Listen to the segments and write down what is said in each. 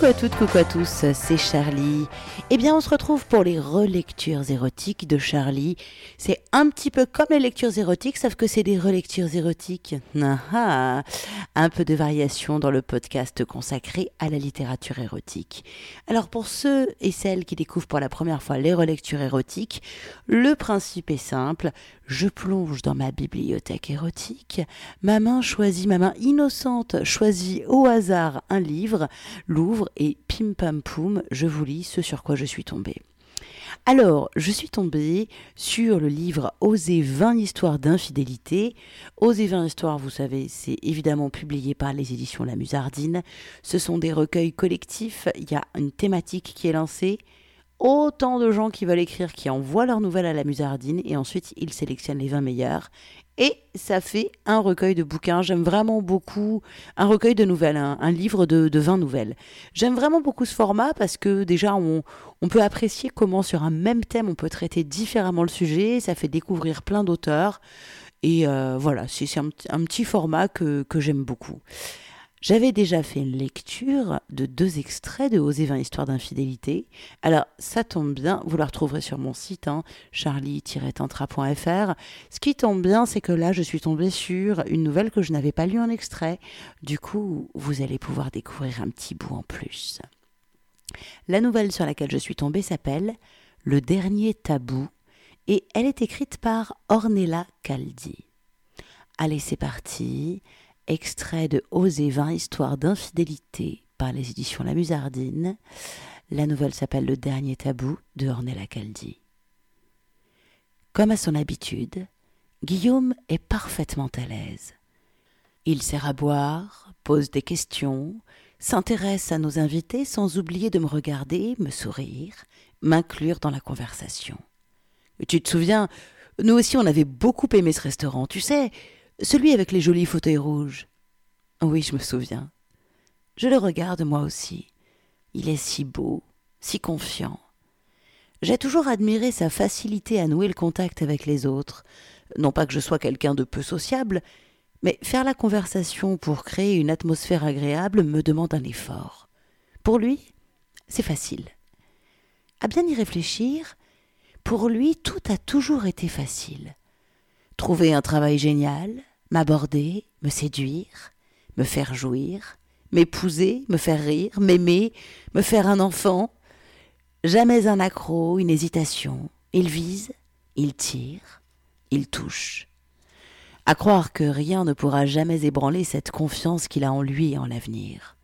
Coucou à toutes, coucou à tous, c'est Charlie. Eh bien, on se retrouve pour les relectures érotiques de Charlie. C'est un petit peu comme les lectures érotiques, sauf que c'est des relectures érotiques. Ah, ah. un peu de variation dans le podcast consacré à la littérature érotique. Alors, pour ceux et celles qui découvrent pour la première fois les relectures érotiques, le principe est simple. Je plonge dans ma bibliothèque érotique, ma main choisit, ma main innocente choisit au hasard un livre, l'ouvre et pim pam poum, je vous lis ce sur quoi je suis tombée. Alors, je suis tombée sur le livre Oser 20 histoires d'infidélité. Oser 20 histoires, vous savez, c'est évidemment publié par les éditions La Musardine. Ce sont des recueils collectifs, il y a une thématique qui est lancée autant de gens qui veulent écrire qui envoient leurs nouvelles à la Musardine et ensuite ils sélectionnent les 20 meilleurs. Et ça fait un recueil de bouquins. J'aime vraiment beaucoup un recueil de nouvelles, un, livre de, de, 20 nouvelles. J'aime vraiment beaucoup ce format parce que déjà on, peut apprécier comment sur un même thème on peut traiter différemment le sujet. Ça fait découvrir plein d'auteurs. Et euh, voilà, c'est un, petit format que j'aime beaucoup. J'avais déjà fait une lecture de deux extraits de Oser 20 histoires d'infidélité. Alors, ça tombe bien, vous la retrouverez sur mon site, hein, charlie-tantra.fr. Ce qui tombe bien, c'est que là, je suis tombée sur une nouvelle que je n'avais pas lue en extrait. Du coup, vous allez pouvoir découvrir un petit bout en plus. La nouvelle sur laquelle je suis tombée s'appelle Le dernier tabou et elle est écrite par Ornella Caldi. Allez, c'est parti extrait de Oser 20 histoires d'infidélité par les éditions La Musardine. La nouvelle s'appelle Le dernier tabou de Ornella Caldi. Comme à son habitude, Guillaume est parfaitement à l'aise. Il sert à boire, pose des questions, s'intéresse à nos invités sans oublier de me regarder, me sourire, m'inclure dans la conversation. Tu te souviens, nous aussi on avait beaucoup aimé ce restaurant, tu sais, celui avec les jolis fauteuils rouges. Oui, je me souviens. Je le regarde moi aussi. Il est si beau, si confiant. J'ai toujours admiré sa facilité à nouer le contact avec les autres. Non pas que je sois quelqu'un de peu sociable, mais faire la conversation pour créer une atmosphère agréable me demande un effort. Pour lui, c'est facile. À bien y réfléchir, pour lui, tout a toujours été facile. Trouver un travail génial, m'aborder, me séduire, me faire jouir, m'épouser, me faire rire, m'aimer, me faire un enfant. Jamais un accroc, une hésitation. Il vise, il tire, il touche. À croire que rien ne pourra jamais ébranler cette confiance qu'il a en lui et en l'avenir.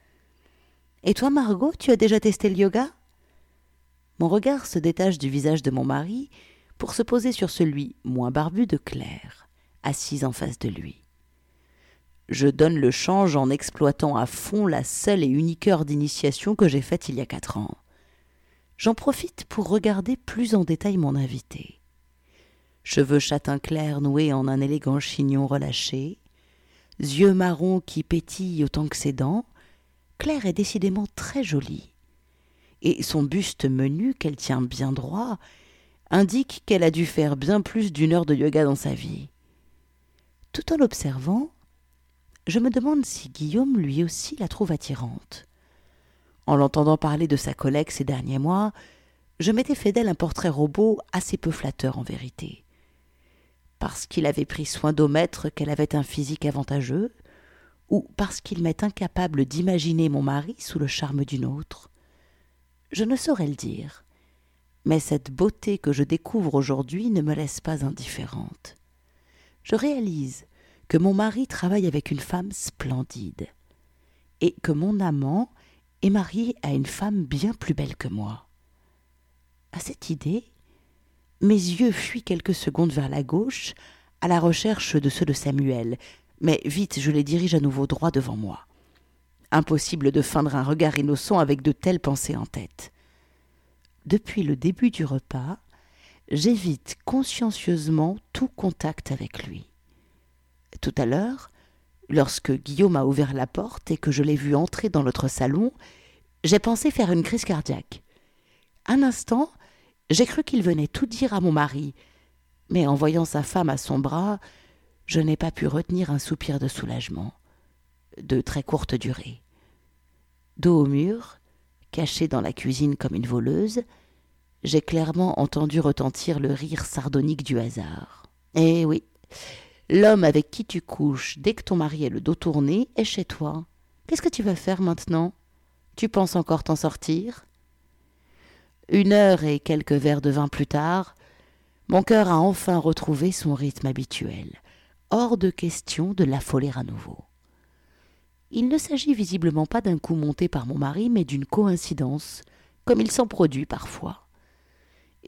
Et toi, Margot, tu as déjà testé le yoga? Mon regard se détache du visage de mon mari pour se poser sur celui moins barbu de Claire assise en face de lui. Je donne le change en exploitant à fond la seule et unique heure d'initiation que j'ai faite il y a quatre ans. J'en profite pour regarder plus en détail mon invité. Cheveux châtain clair noués en un élégant chignon relâché, yeux marrons qui pétillent autant que ses dents, Claire est décidément très jolie. Et son buste menu, qu'elle tient bien droit, indique qu'elle a dû faire bien plus d'une heure de yoga dans sa vie. Tout en l'observant, je me demande si Guillaume lui aussi la trouve attirante. En l'entendant parler de sa collègue ces derniers mois, je m'étais fait d'elle un portrait robot assez peu flatteur en vérité. Parce qu'il avait pris soin d'omettre qu'elle avait un physique avantageux, ou parce qu'il m'est incapable d'imaginer mon mari sous le charme d'une autre. Je ne saurais le dire, mais cette beauté que je découvre aujourd'hui ne me laisse pas indifférente je réalise que mon mari travaille avec une femme splendide et que mon amant est marié à une femme bien plus belle que moi. À cette idée, mes yeux fuient quelques secondes vers la gauche, à la recherche de ceux de Samuel, mais vite je les dirige à nouveau droit devant moi. Impossible de feindre un regard innocent avec de telles pensées en tête. Depuis le début du repas, j'évite consciencieusement tout contact avec lui. Tout à l'heure, lorsque Guillaume a ouvert la porte et que je l'ai vu entrer dans notre salon, j'ai pensé faire une crise cardiaque. Un instant, j'ai cru qu'il venait tout dire à mon mari, mais en voyant sa femme à son bras, je n'ai pas pu retenir un soupir de soulagement, de très courte durée. Dos au mur, cachée dans la cuisine comme une voleuse, j'ai clairement entendu retentir le rire sardonique du hasard. Eh oui, l'homme avec qui tu couches dès que ton mari est le dos tourné est chez toi. Qu'est-ce que tu vas faire maintenant? Tu penses encore t'en sortir? Une heure et quelques verres de vin plus tard, mon cœur a enfin retrouvé son rythme habituel. Hors de question de l'affoler à nouveau. Il ne s'agit visiblement pas d'un coup monté par mon mari, mais d'une coïncidence, comme il s'en produit parfois.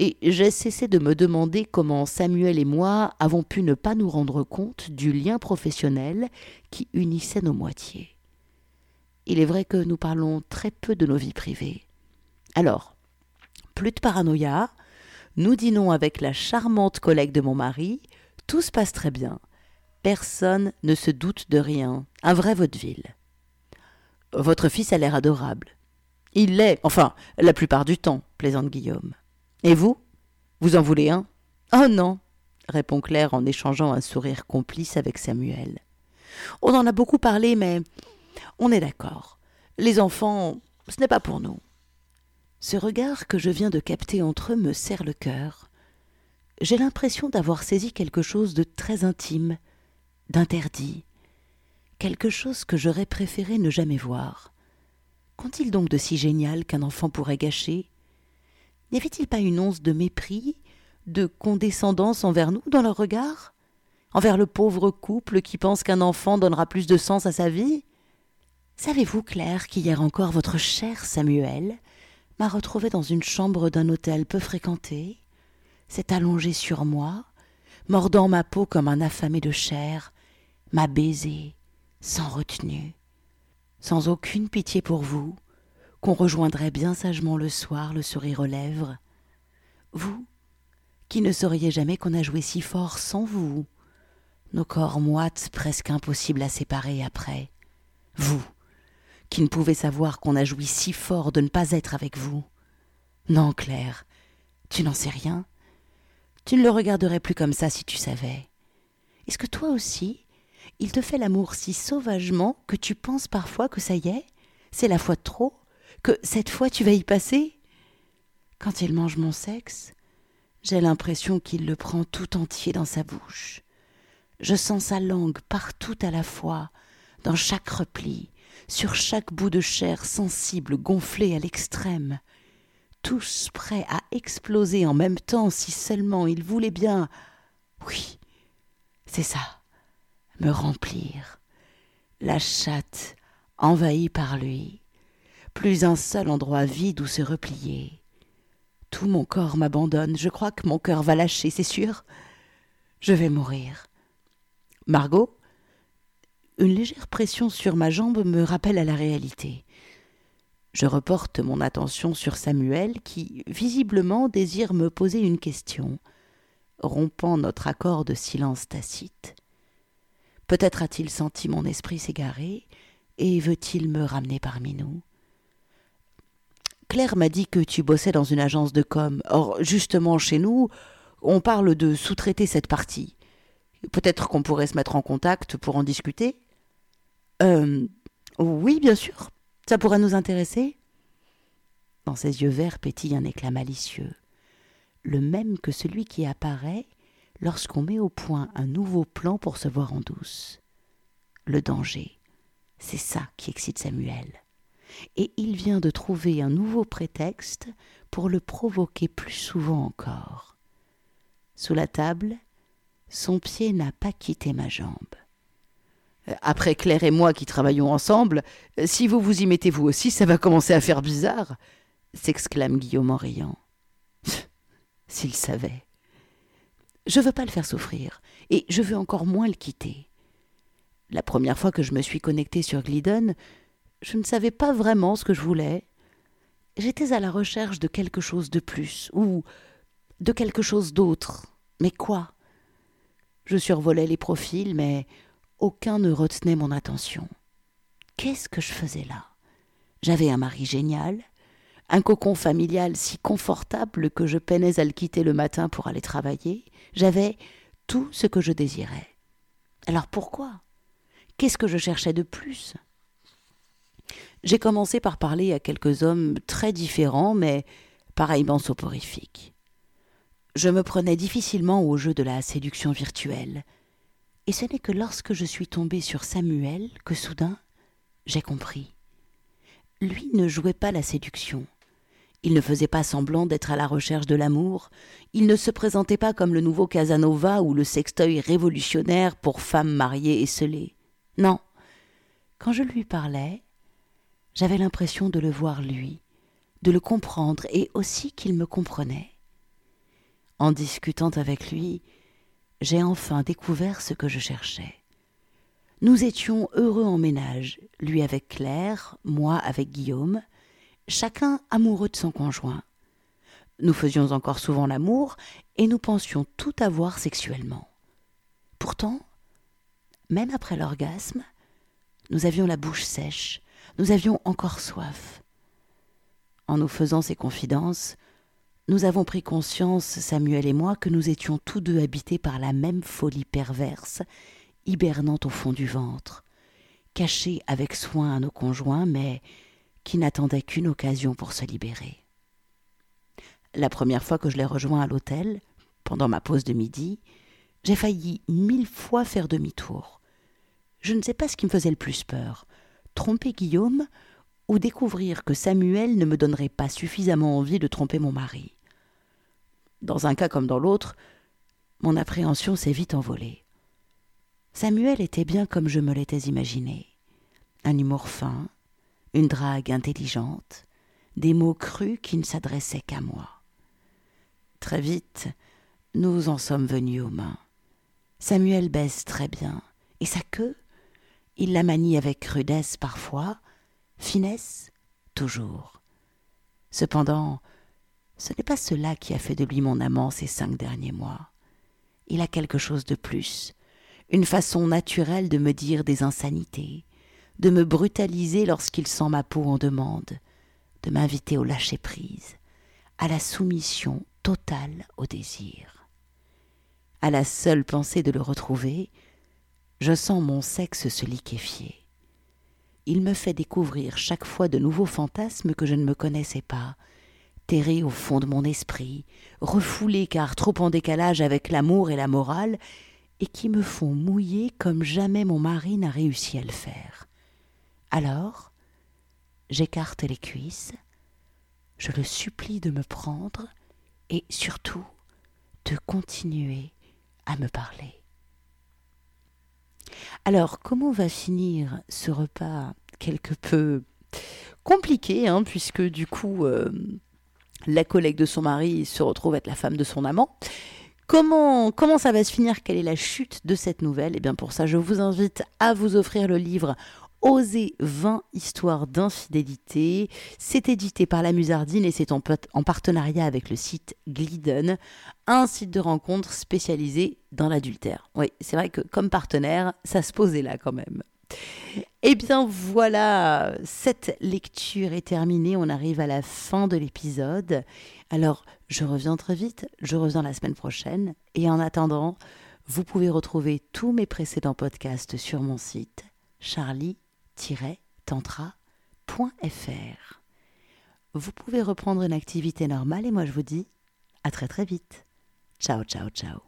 Et j'ai cessé de me demander comment Samuel et moi avons pu ne pas nous rendre compte du lien professionnel qui unissait nos moitiés. Il est vrai que nous parlons très peu de nos vies privées. Alors, plus de paranoïa, nous dînons avec la charmante collègue de mon mari, tout se passe très bien. Personne ne se doute de rien. Un vrai vaudeville. Votre fils a l'air adorable. Il l'est, enfin, la plupart du temps, plaisante Guillaume. Et vous? Vous en voulez un? Oh non répond Claire en échangeant un sourire complice avec Samuel. On en a beaucoup parlé, mais on est d'accord. Les enfants, ce n'est pas pour nous. Ce regard que je viens de capter entre eux me serre le cœur. J'ai l'impression d'avoir saisi quelque chose de très intime, d'interdit, quelque chose que j'aurais préféré ne jamais voir. Qu'ont-ils donc de si génial qu'un enfant pourrait gâcher? N'y avait-il pas une once de mépris, de condescendance envers nous dans leur regard? Envers le pauvre couple qui pense qu'un enfant donnera plus de sens à sa vie? Savez-vous, Claire, qu'hier encore votre cher Samuel m'a retrouvé dans une chambre d'un hôtel peu fréquenté, s'est allongé sur moi, mordant ma peau comme un affamé de chair, m'a baisé, sans retenue, sans aucune pitié pour vous, qu'on rejoindrait bien sagement le soir, le sourire aux lèvres. Vous, qui ne sauriez jamais qu'on a joué si fort sans vous, nos corps moites presque impossibles à séparer après. Vous, qui ne pouvez savoir qu'on a joui si fort de ne pas être avec vous. Non, Claire, tu n'en sais rien. Tu ne le regarderais plus comme ça si tu savais. Est-ce que toi aussi, il te fait l'amour si sauvagement que tu penses parfois que ça y est, c'est la fois trop, que cette fois tu vas y passer Quand il mange mon sexe, j'ai l'impression qu'il le prend tout entier dans sa bouche. Je sens sa langue partout à la fois, dans chaque repli, sur chaque bout de chair sensible gonflé à l'extrême, tous prêts à exploser en même temps si seulement il voulait bien. Oui, c'est ça me remplir. La chatte, envahie par lui, plus un seul endroit vide où se replier. Tout mon corps m'abandonne, je crois que mon cœur va lâcher, c'est sûr. Je vais mourir. Margot Une légère pression sur ma jambe me rappelle à la réalité. Je reporte mon attention sur Samuel qui, visiblement, désire me poser une question, rompant notre accord de silence tacite. Peut-être a-t-il senti mon esprit s'égarer et veut-il me ramener parmi nous? Claire m'a dit que tu bossais dans une agence de com. Or, justement, chez nous, on parle de sous-traiter cette partie. Peut-être qu'on pourrait se mettre en contact pour en discuter Euh. Oui, bien sûr. Ça pourrait nous intéresser Dans ses yeux verts pétille un éclat malicieux, le même que celui qui apparaît lorsqu'on met au point un nouveau plan pour se voir en douce. Le danger, c'est ça qui excite Samuel. Et il vient de trouver un nouveau prétexte pour le provoquer plus souvent encore. Sous la table, son pied n'a pas quitté ma jambe. Après Claire et moi qui travaillons ensemble, si vous vous y mettez vous aussi, ça va commencer à faire bizarre, s'exclame Guillaume en riant. S'il savait. Je veux pas le faire souffrir, et je veux encore moins le quitter. La première fois que je me suis connectée sur Glidden, je ne savais pas vraiment ce que je voulais. J'étais à la recherche de quelque chose de plus, ou de quelque chose d'autre. Mais quoi? Je survolais les profils, mais aucun ne retenait mon attention. Qu'est-ce que je faisais là? J'avais un mari génial, un cocon familial si confortable que je peinais à le quitter le matin pour aller travailler, j'avais tout ce que je désirais. Alors pourquoi? Qu'est-ce que je cherchais de plus? J'ai commencé par parler à quelques hommes très différents, mais pareillement soporifiques. Je me prenais difficilement au jeu de la séduction virtuelle, et ce n'est que lorsque je suis tombée sur Samuel que soudain j'ai compris. Lui ne jouait pas la séduction. Il ne faisait pas semblant d'être à la recherche de l'amour, il ne se présentait pas comme le nouveau Casanova ou le sextoy révolutionnaire pour femmes mariées et scellées. Non. Quand je lui parlais, j'avais l'impression de le voir lui, de le comprendre et aussi qu'il me comprenait. En discutant avec lui, j'ai enfin découvert ce que je cherchais. Nous étions heureux en ménage, lui avec Claire, moi avec Guillaume, chacun amoureux de son conjoint. Nous faisions encore souvent l'amour et nous pensions tout avoir sexuellement. Pourtant, même après l'orgasme, nous avions la bouche sèche, nous avions encore soif. En nous faisant ces confidences, nous avons pris conscience, Samuel et moi, que nous étions tous deux habités par la même folie perverse, hibernant au fond du ventre, cachée avec soin à nos conjoints, mais qui n'attendait qu'une occasion pour se libérer. La première fois que je l'ai rejoint à l'hôtel, pendant ma pause de midi, j'ai failli mille fois faire demi-tour. Je ne sais pas ce qui me faisait le plus peur, tromper Guillaume ou découvrir que Samuel ne me donnerait pas suffisamment envie de tromper mon mari. Dans un cas comme dans l'autre, mon appréhension s'est vite envolée. Samuel était bien comme je me l'étais imaginé. Un humour fin, une drague intelligente, des mots crus qui ne s'adressaient qu'à moi. Très vite, nous en sommes venus aux mains. Samuel baisse très bien, et sa queue, il la manie avec rudesse parfois, finesse toujours. Cependant, ce n'est pas cela qui a fait de lui mon amant ces cinq derniers mois. Il a quelque chose de plus, une façon naturelle de me dire des insanités, de me brutaliser lorsqu'il sent ma peau en demande, de m'inviter au lâcher-prise, à la soumission totale au désir. À la seule pensée de le retrouver, je sens mon sexe se liquéfier. Il me fait découvrir chaque fois de nouveaux fantasmes que je ne me connaissais pas, terrés au fond de mon esprit, refoulés car trop en décalage avec l'amour et la morale, et qui me font mouiller comme jamais mon mari n'a réussi à le faire. Alors, j'écarte les cuisses, je le supplie de me prendre et surtout de continuer à me parler. Alors, comment va finir ce repas quelque peu compliqué, hein, puisque du coup, euh, la collègue de son mari se retrouve être la femme de son amant. Comment, comment ça va se finir? Quelle est la chute de cette nouvelle? Et eh bien pour ça, je vous invite à vous offrir le livre Oser 20 histoires d'infidélité. C'est édité par la Musardine et c'est en, en, partenariat avec le site Glidden, un site de rencontre spécialisé dans l'adultère. Oui, c'est vrai que comme partenaire, ça se posait là quand même. Eh bien voilà, cette lecture est terminée, on arrive à la fin de l'épisode. Alors je reviens très vite, je reviens la semaine prochaine et en attendant, vous pouvez retrouver tous mes précédents podcasts sur mon site charlie-tantra.fr. Vous pouvez reprendre une activité normale et moi je vous dis à très très vite. Ciao ciao ciao.